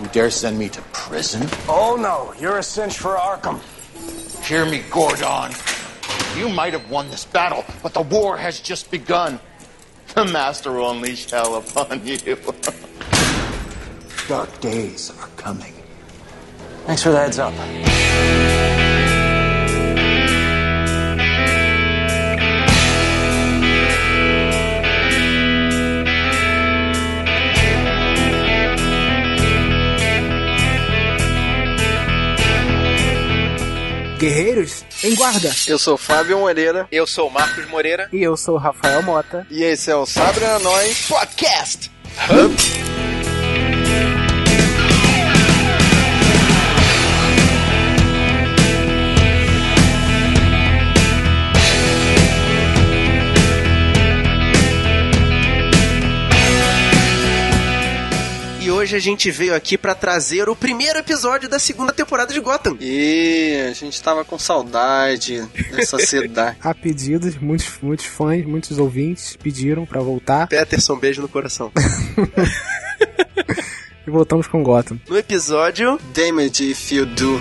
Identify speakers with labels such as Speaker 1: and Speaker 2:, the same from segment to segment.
Speaker 1: You dare send me to prison?
Speaker 2: Oh no, you're a cinch for Arkham.
Speaker 1: Hear me, Gordon. You might have won this battle, but the war has just begun. The Master will unleash hell upon you. Dark days are coming.
Speaker 2: Thanks for the heads up.
Speaker 3: Guerreiros em guarda.
Speaker 4: Eu sou Fábio Moreira.
Speaker 5: Eu sou Marcos Moreira.
Speaker 3: E eu sou Rafael Mota.
Speaker 4: E esse é o Sabre Nós
Speaker 5: Podcast. E hoje a gente veio aqui pra trazer o primeiro episódio da segunda temporada de Gotham.
Speaker 4: E a gente tava com saudade dessa cidade.
Speaker 3: A pedidos, muitos, muitos fãs, muitos ouvintes pediram pra voltar.
Speaker 5: Peterson, beijo no coração.
Speaker 3: E voltamos com Gotham.
Speaker 5: No episódio
Speaker 4: Damage if you do.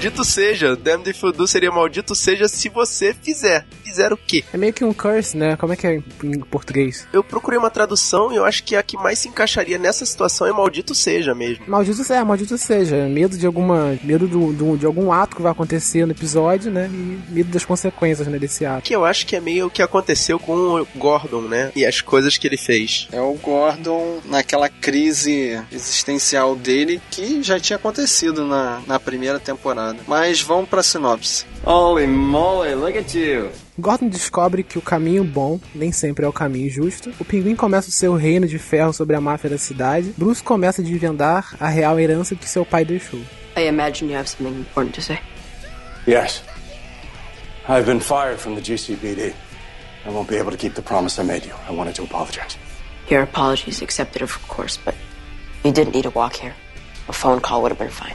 Speaker 5: Maldito seja. Damned if you do seria maldito seja se você fizer. Fizer o quê?
Speaker 3: É meio que um curse, né? Como é que é em português?
Speaker 5: Eu procurei uma tradução e eu acho que a que mais se encaixaria nessa situação é maldito seja mesmo.
Speaker 3: Maldito seja, maldito seja. Medo de alguma. Medo do, do- de algum ato que vai acontecer no episódio, né? E medo das consequências né, desse ato.
Speaker 5: Que eu acho que é meio o que aconteceu com o Gordon, né? E as coisas que ele fez.
Speaker 4: É o Gordon naquela crise existencial dele que já tinha acontecido na, na primeira temporada. Mas vamos pra sinopse.
Speaker 6: Holy moly, look at you.
Speaker 3: Gordon descobre que o caminho bom nem sempre é o caminho justo. O pinguim começa o seu reino de ferro sobre a máfia da cidade. Bruce começa a desvendar a real herança que seu pai deixou.
Speaker 7: I imagine you have something important to say.
Speaker 2: Yes. I've been fired from the GCPD. I won't be able to keep the promise I made you. I wanted to apologize.
Speaker 7: Your apologies accepted, of course, but you didn't need to walk here. A phone call would have been fine.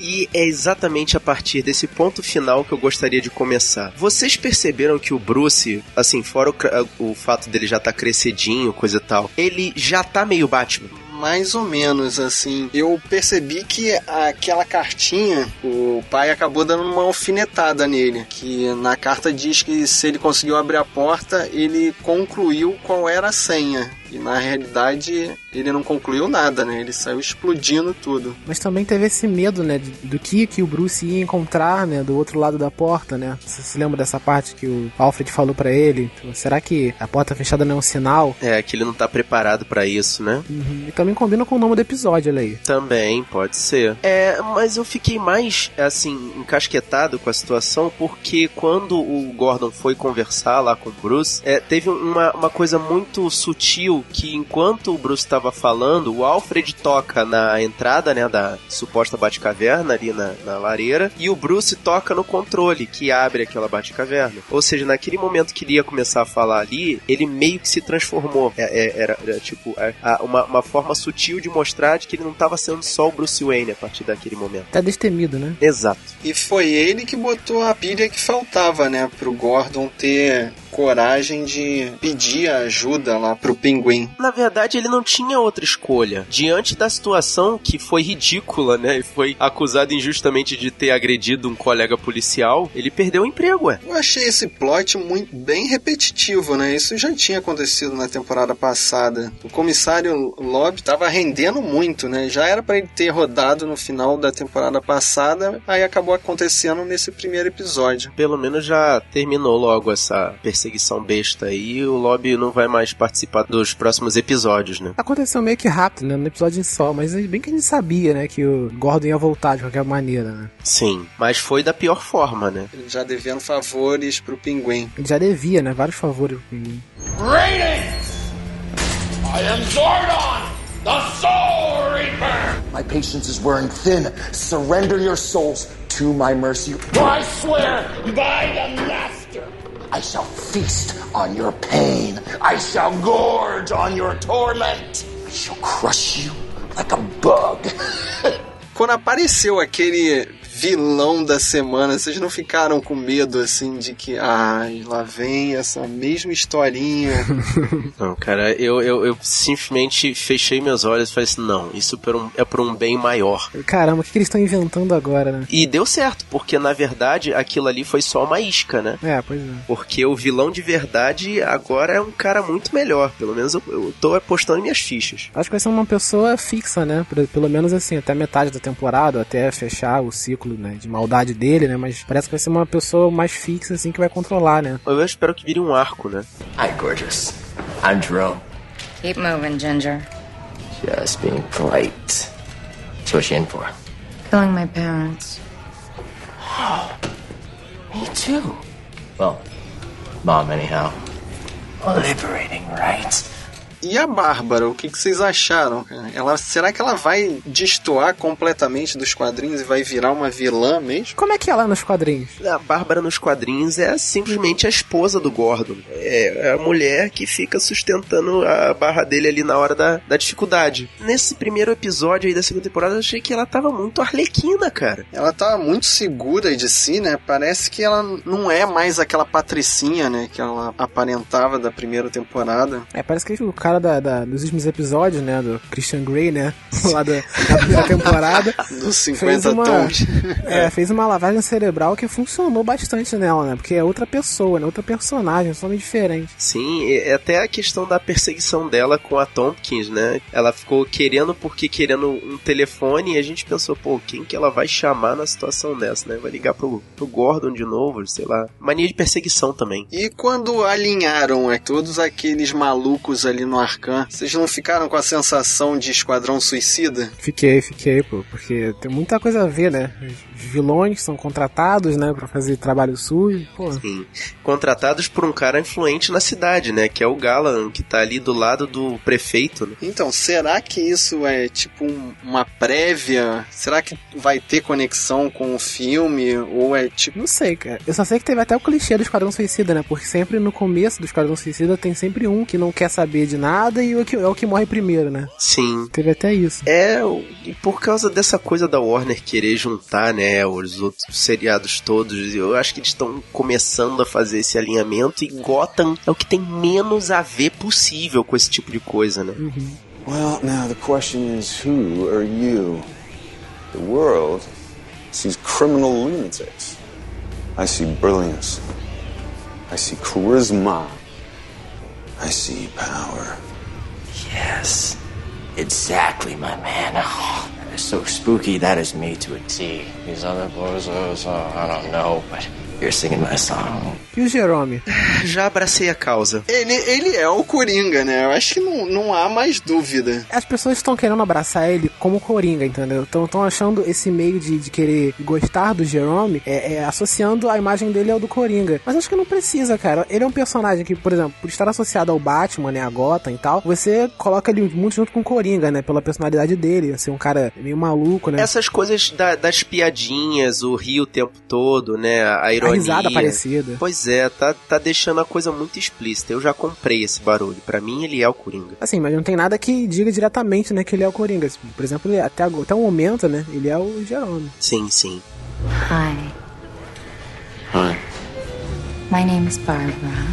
Speaker 5: E é exatamente a partir desse ponto final que eu gostaria de começar. Vocês perceberam que o Bruce, assim, fora o, o fato dele já tá crescidinho, coisa e tal, ele já tá meio Batman.
Speaker 4: Mais ou menos assim. Eu percebi que aquela cartinha, o pai acabou dando uma alfinetada nele. Que na carta diz que se ele conseguiu abrir a porta, ele concluiu qual era a senha. E na realidade ele não concluiu nada, né? Ele saiu explodindo tudo.
Speaker 3: Mas também teve esse medo, né? de- Do que, que o Bruce ia encontrar, né? Do outro lado da porta, né? Você se lembra dessa parte que o Alfred falou pra ele? Será que a porta fechada não é um sinal?
Speaker 5: É, que ele não tá preparado pra isso, né?
Speaker 3: Uhum. E também combina com o nome do episódio, olha aí.
Speaker 5: Também, pode ser. É, mas eu fiquei mais, assim, encasquetado com a situação porque quando o Gordon foi conversar lá com o Bruce, é, teve uma, uma coisa muito sutil que enquanto o Bruce estava falando, o Alfred toca na entrada, né, da suposta Batcaverna ali na, na lareira e o Bruce toca no controle que abre aquela Batcaverna. Ou seja, naquele momento que ele ia começar a falar ali, ele meio que se transformou. É, é, era, era, tipo é, a- uma, uma forma sutil de mostrar de que ele não estava sendo só o Bruce Wayne a partir daquele momento.
Speaker 3: Tá destemido, né?
Speaker 5: Exato.
Speaker 4: E foi ele que botou a pilha que faltava, né? Pro Gordon ter coragem de pedir ajuda lá pro pinguim.
Speaker 5: Na verdade, ele não tinha outra escolha. Diante da situação que foi ridícula, né? E foi acusado injustamente de ter agredido um colega policial, ele perdeu o emprego, ué.
Speaker 4: Eu achei esse plot muito bem repetitivo, né? Isso já tinha acontecido na temporada passada. O comissário Lobby tava rendendo muito, né? Já era pra ele ter rodado no final da temporada passada, aí acabou acontecendo nesse primeiro episódio.
Speaker 5: Pelo menos já terminou logo essa perseguição besta aí o Lobby não vai mais participar dos próximos episódios, né?
Speaker 3: Aconteceu meio que rápido, né? No episódio em só, mas bem que a gente sabia, né? Que o Gordon ia voltar de qualquer maneira, né?
Speaker 5: Sim, mas foi da pior forma, né?
Speaker 4: Ele já devendo favores pro pinguim.
Speaker 3: Ele já devia, né? Vários favores. pro pinguim.
Speaker 1: Greetings! I am Zordon, the Soul Reaper! My patience is wearing thin. Surrender your souls to my mercy. I swear by the Master, I shall feast on your pain. I shall gorge on your torment. She'll crush you like a bug.
Speaker 4: Quando apareceu aquele vilão da semana, vocês não ficaram com medo assim de que, ai, lá vem essa mesma historinha?
Speaker 5: Não, cara, eu, eu, eu simplesmente fechei meus olhos e falei assim: não, isso por um- é por um bem maior.
Speaker 3: Caramba, o que, que eles estão inventando agora, né?
Speaker 5: E deu certo, porque na verdade aquilo ali foi só uma isca, né?
Speaker 3: É, pois é.
Speaker 5: Porque o vilão de verdade agora é um cara muito melhor. Pelo menos eu, eu tô apostando minhas fichas.
Speaker 3: Acho que vai ser uma pessoa fixa, né? Pelo menos assim, até metade da temporada, até fechar o ciclo né, de maldade dele, né? Mas parece que vai ser uma pessoa mais fixa, assim, que vai controlar, né?
Speaker 5: Eu espero que vire um arco, né?
Speaker 8: Hi, gorgeous. I'm Jerome.
Speaker 9: Keep moving, Ginger.
Speaker 8: Just being polite. So what's she in for?
Speaker 9: Killing my parents.
Speaker 8: Me too. Well, mom, anyhow. Liberating, right?
Speaker 4: E a Bárbara, o que, que vocês acharam? Ela, será que ela vai destoar completamente dos quadrinhos e vai virar uma vilã mesmo?
Speaker 3: Como é que é lá nos quadrinhos?
Speaker 5: A Bárbara nos quadrinhos é simplesmente a esposa do Gordon. É a mulher que fica sustentando a barra dele ali na hora da, da dificuldade. Nesse primeiro episódio aí da segunda temporada, eu achei que ela tava muito arlequina, cara.
Speaker 4: Ela tá muito segura de si, né? Parece que ela não é mais aquela patricinha, né? Que ela aparentava da primeira temporada.
Speaker 3: É, parece que o cara da, da- dos últimos episódios, né? Do Christian Grey, né? Lá da, da primeira temporada.
Speaker 4: Dos
Speaker 3: fez
Speaker 4: 50
Speaker 3: uma,
Speaker 4: tons.
Speaker 3: É, fez uma lavagem cerebral que funcionou bastante nela, né? Porque é outra pessoa, né? Outra personagem, totalmente diferente.
Speaker 5: Sim, é até a questão da perseguição dela com a Tompkins, né? Ela ficou querendo porque querendo um telefone e a gente pensou, pô, quem que ela vai chamar na situação dessa, né? Vai ligar pro, pro Gordon de novo, sei lá. Mania de perseguição também.
Speaker 4: E quando alinharam é, todos aqueles malucos ali no Arcan, vocês não ficaram com a sensação de Esquadrão Suicida?
Speaker 3: Fiquei, fiquei, pô, porque tem muita coisa a ver, né? Os vilões são contratados, né, pra fazer trabalho sujo, pô.
Speaker 5: Sim. Contratados por um cara influente na cidade, né? Que é o Galan, que tá ali do lado do prefeito, né?
Speaker 4: Então, será que isso é tipo um- uma prévia? Será que vai ter conexão com o filme? Ou é tipo.
Speaker 3: Não sei, cara. Eu só sei que teve até o clichê do Esquadrão Suicida, né? Porque sempre no começo do Esquadrão Suicida tem sempre um que não quer saber de nada e o que, é o que morre primeiro, né?
Speaker 5: Sim.
Speaker 3: Teve até isso.
Speaker 5: É, e por causa dessa coisa da Warner querer juntar, né, os outros seriados todos, eu acho que eles estão começando a fazer esse alinhamento e Gotham é o que tem menos a ver possível com esse tipo de coisa, né?
Speaker 2: Well, now the question is who are you? The world sees criminal lunatics. I see brilliance. I see charisma. I see power.
Speaker 8: Yes. Exactly, my man. Oh, that is so spooky. That is me to a T. These other bozos, oh, I don't know, but you're singing my song.
Speaker 3: E o Jerome?
Speaker 5: Já abracei a causa.
Speaker 4: Ele, ele é o Coringa, né? Eu acho que não, não há mais dúvida.
Speaker 3: As pessoas estão querendo abraçar ele como Coringa, entendeu? Estão achando esse meio de, de querer gostar do Jerome é, é, associando a imagem dele ao do Coringa. Mas acho que não precisa, cara. Ele é um personagem que, por exemplo, por estar associado ao Batman, né, a Gotham e tal, você coloca ele muito junto com o Coringa, né, pela personalidade dele, ser um cara meio maluco, né?
Speaker 5: Essas coisas da- das piadinhas, o rio o tempo todo, né? A
Speaker 3: A risada parecida.
Speaker 5: Pois é, tá, tá deixando a coisa muito explícita. Eu já comprei esse barulho. Pra mim, ele é o Coringa.
Speaker 3: Assim, mas não tem nada que diga diretamente, né, que ele é o Coringa. Por exemplo, ele- até, até o momento, né, ele é o Jerome.
Speaker 5: Sim, sim.
Speaker 9: Hi,
Speaker 2: Hi.
Speaker 9: my name is Barbara.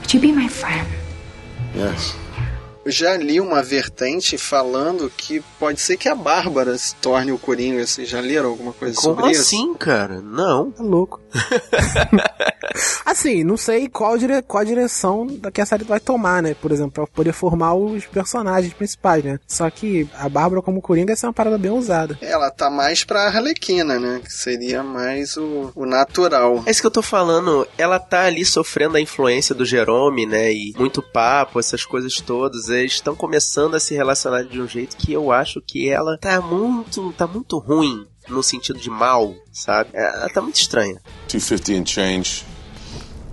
Speaker 9: Would you be my friend?
Speaker 2: Yes.
Speaker 4: Eu já li uma vertente falando que pode ser que a Bárbara se torne o Coringa. Vocês já leram alguma coisa
Speaker 5: Como
Speaker 4: sobre isso?
Speaker 5: assim, cara? Não.
Speaker 3: Tá louco. assim, não sei qual, dire... qual a direção que a série vai tomar, né? Por exemplo, pra poder formar os personagens principais, né? Só que a Bárbara como Coringa essa é uma parada bem usada.
Speaker 4: Ela tá mais pra Arlequina, né? Que seria mais o, o natural.
Speaker 5: É isso que eu tô falando. Ela tá ali sofrendo a influência do Jerome, né? E muito papo, essas coisas todas. Eles estão começando a se relacionar de um jeito que eu acho que ela tá muito, tá muito ruim. No sentido de mal, sabe? Ela tá muito estranha.
Speaker 10: 250 and change.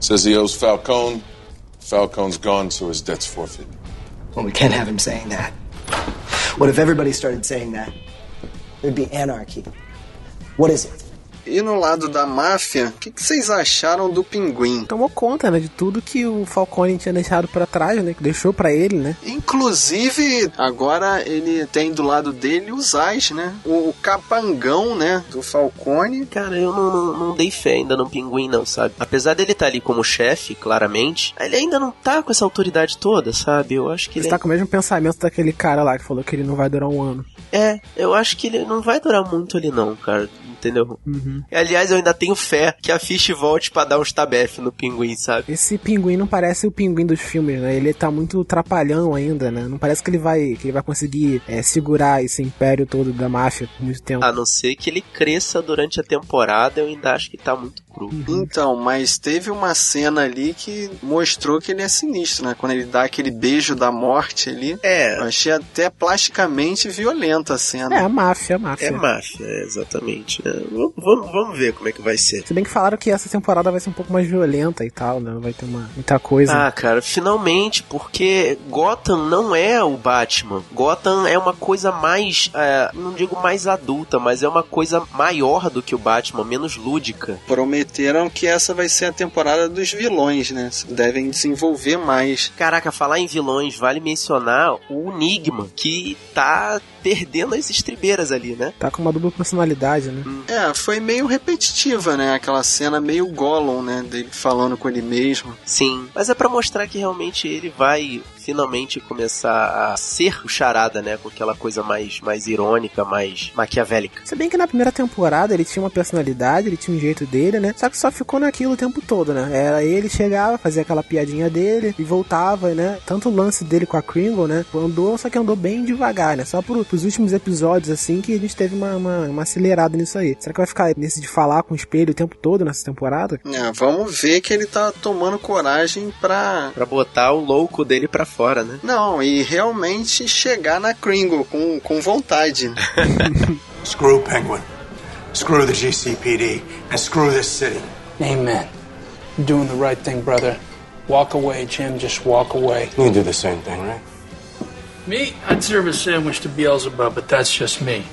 Speaker 10: Says he owes Falcone. Falcone's gone, so his debt's forfeit.
Speaker 8: Well, we can't have him saying that. What if everybody started saying that? There'd be anarchy. What is it?
Speaker 4: E no lado da máfia, o que, que vocês acharam do pinguim?
Speaker 3: Tomou conta, né, de tudo que o Falcone tinha deixado pra trás, né? Que deixou pra ele, né?
Speaker 4: Inclusive, agora ele tem do lado dele os Ais, né? O, o capangão, né? Do Falcone.
Speaker 5: Cara, eu não, não, não dei fé ainda no pinguim, não, sabe? Apesar dele estar ali como chefe, claramente, ele ainda não tá com essa autoridade toda, sabe? Eu acho que
Speaker 3: Você
Speaker 5: ele.
Speaker 3: tá com o mesmo pensamento daquele cara lá que falou que ele não vai durar um ano.
Speaker 5: É, eu acho que ele não vai durar muito ali, não, cara. Entendeu?
Speaker 3: Uhum.
Speaker 5: E, Aliás, eu ainda tenho fé que a Fish volte pra dar uns tabef no pinguim, sabe?
Speaker 3: Esse pinguim não parece o pinguim dos filmes, né? Ele tá muito trapalhão ainda, né? Não parece que ele vai, que ele vai conseguir é, segurar esse império todo da máfia por muito tempo.
Speaker 5: A não ser que ele cresça durante a temporada, eu ainda acho que tá muito cru.
Speaker 4: Então, mas teve uma cena ali que mostrou que ele é sinistro, né? Quando ele dá aquele beijo da morte ali.
Speaker 5: É.
Speaker 4: Eu achei até plasticamente violenta a cena.
Speaker 3: É, a máfia, a máfia.
Speaker 5: É máfia, é, exatamente. É, vamos, vamos- vamos ver como é que vai ser.
Speaker 3: Se bem que falaram que essa temporada vai ser um pouco mais violenta e tal, né? Vai ter uma, muita coisa.
Speaker 5: Ah, cara, finalmente, porque Gotham não é o Batman. Gotham é uma coisa mais, é, não digo mais adulta, mas é uma coisa maior do que o Batman, menos lúdica.
Speaker 4: Prometeram que essa vai ser a temporada dos vilões, né? Devem desenvolver mais.
Speaker 5: Caraca, falar em vilões, vale mencionar o Enigma, que tá perdendo as estribeiras ali, né?
Speaker 3: Tá com uma dupla personalidade, né?
Speaker 4: É, foi meio repetitiva, né? Aquela cena meio Gollum, né? Dele falando com ele mesmo.
Speaker 5: Sim, mas é pra mostrar que realmente ele vai finalmente começar a ser o charada, né? Com aquela coisa mais, mais irônica, mais maquiavélica.
Speaker 3: Se bem que na primeira temporada ele tinha uma personalidade, ele tinha um jeito dele, né? Só que só ficou naquilo o tempo todo, né? Era ele chegava, fazia aquela piadinha dele e voltava, né? Tanto o lance dele com a Kringle, né? Andou, só que andou bem devagar, né? Só pro, pros últimos episódios, assim, que a gente teve uma, uma, uma acelerada nisso aí. Será que vai ficar nesse de falar com o espelho o tempo todo nessa temporada?
Speaker 4: É, vamos ver que ele tá tomando coragem pra.
Speaker 5: Pra botar o louco dele pra fora, né?
Speaker 4: Não, e realmente chegar na Kringle com, com vontade.
Speaker 11: Screw Penguin. Screw the GCPD. And screw this city.
Speaker 12: Amen. You're doing the right thing, brother. Walk away, Jim. Just walk away.
Speaker 11: You can do the same thing, right?
Speaker 12: Me, I'd serve a sandwich to Beelzebub, but that's just me.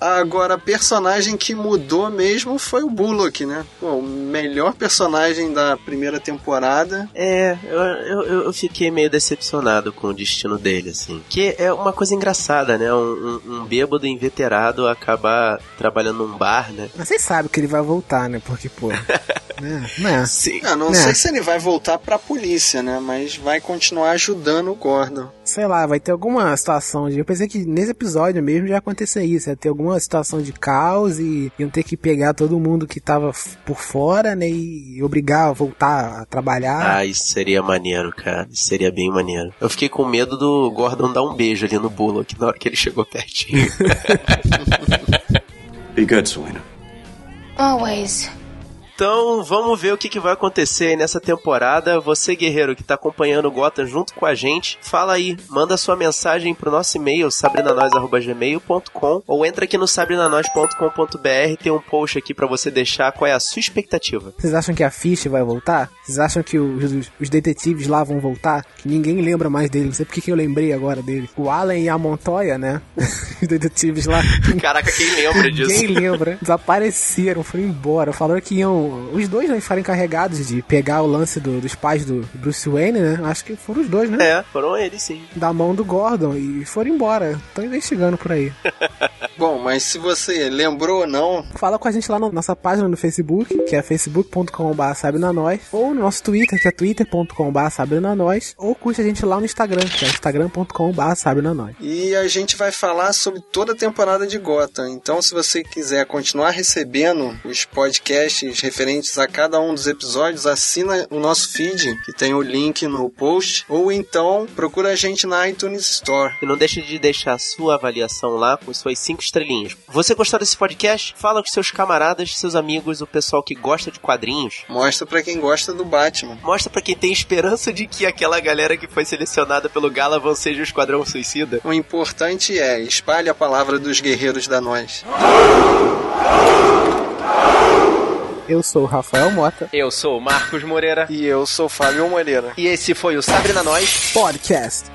Speaker 4: Agora, personagem que mudou mesmo foi o Bullock, né? Pô, o melhor personagem da primeira temporada.
Speaker 5: É, eu, eu, eu- fiquei meio decepcionado com o destino dele, assim. Que é uma coisa engraçada, né? Um, um, um bêbado inveterado acabar trabalhando num bar, né?
Speaker 3: Mas vocês sabem que ele vai voltar, né? Porque, pô. né? Né?
Speaker 5: Sim.
Speaker 4: Eu não
Speaker 3: É.
Speaker 4: sei se ele vai voltar pra polícia, né? Mas vai continuar ajudando o Gordon.
Speaker 3: Sei lá, vai ter alguma situação de. Eu pensei que nesse episódio mesmo já ia acontecer isso. Ia ter alguma situação de caos e iam ter que pegar todo mundo que tava por fora, né? E obrigar a voltar a trabalhar.
Speaker 5: Ah, isso seria maneiro, cara. Isso seria bem maneiro. Eu fiquei com medo do Gordon dar um beijo ali no Bullock na hora que ele chegou pertinho.
Speaker 11: Be good, Selena.
Speaker 9: Always.
Speaker 5: Então, vamos ver o que, que vai acontecer aí nessa temporada. Você, guerreiro, que tá acompanhando o Gotham junto com a gente, fala aí, manda sua mensagem pro nosso e-mail, sabrinanois.gmail.com ou entra aqui no sabrinanois.com.br, tem um post aqui pra você deixar qual é a sua expectativa.
Speaker 3: Vocês acham que a Fish vai voltar? Vocês acham que os, os- detetives lá vão voltar? Que ninguém lembra mais dele. Não sei porque que eu lembrei agora dele. O Alan e a Montoya, né? os detetives lá.
Speaker 5: Caraca, quem lembra disso?
Speaker 3: Ninguém lembra. Desapareceram, foram embora. Falaram que iam. Os dois né, ficaram encarregados de pegar o lance do- dos pais do Bruce Wayne, né? Acho que foram os dois, né?
Speaker 5: É, foram eles sim.
Speaker 3: Da mão do Gordon e foram embora. Estão investigando por aí.
Speaker 4: Bom, mas se você lembrou ou não,
Speaker 3: Fala com a gente lá na nossa página no Facebook, que é facebook.com.br sabrinanois, ou no nosso Twitter, que é twitter.com.br sabrinanois, ou curte a gente lá no Instagram, que é instagram.com.br sabrinanois.
Speaker 4: E a gente vai falar sobre toda a temporada de Gotham. Então, se você quiser continuar recebendo os podcasts referentes a cada um dos episódios, assina o nosso feed, que tem o link no post, ou então procura a gente na iTunes Store.
Speaker 5: E não deixe de deixar a sua avaliação lá com suas cinco estrelinhas. Você gostou desse podcast? Fala com seus camaradas, seus amigos, o pessoal que gosta de quadrinhos.
Speaker 4: Mostra pra quem gosta do Batman.
Speaker 5: Mostra pra quem tem esperança de que aquela galera que foi selecionada pelo Galavan seja o Esquadrão Suicida.
Speaker 4: O importante é espalhe a palavra dos guerreiros da nós.
Speaker 3: Eu sou o Rafael Mota.
Speaker 13: Eu sou o Marcos Moreira.
Speaker 4: E eu sou o Fábio Moreira.
Speaker 13: E esse foi o Sabrina Nós
Speaker 3: Podcast.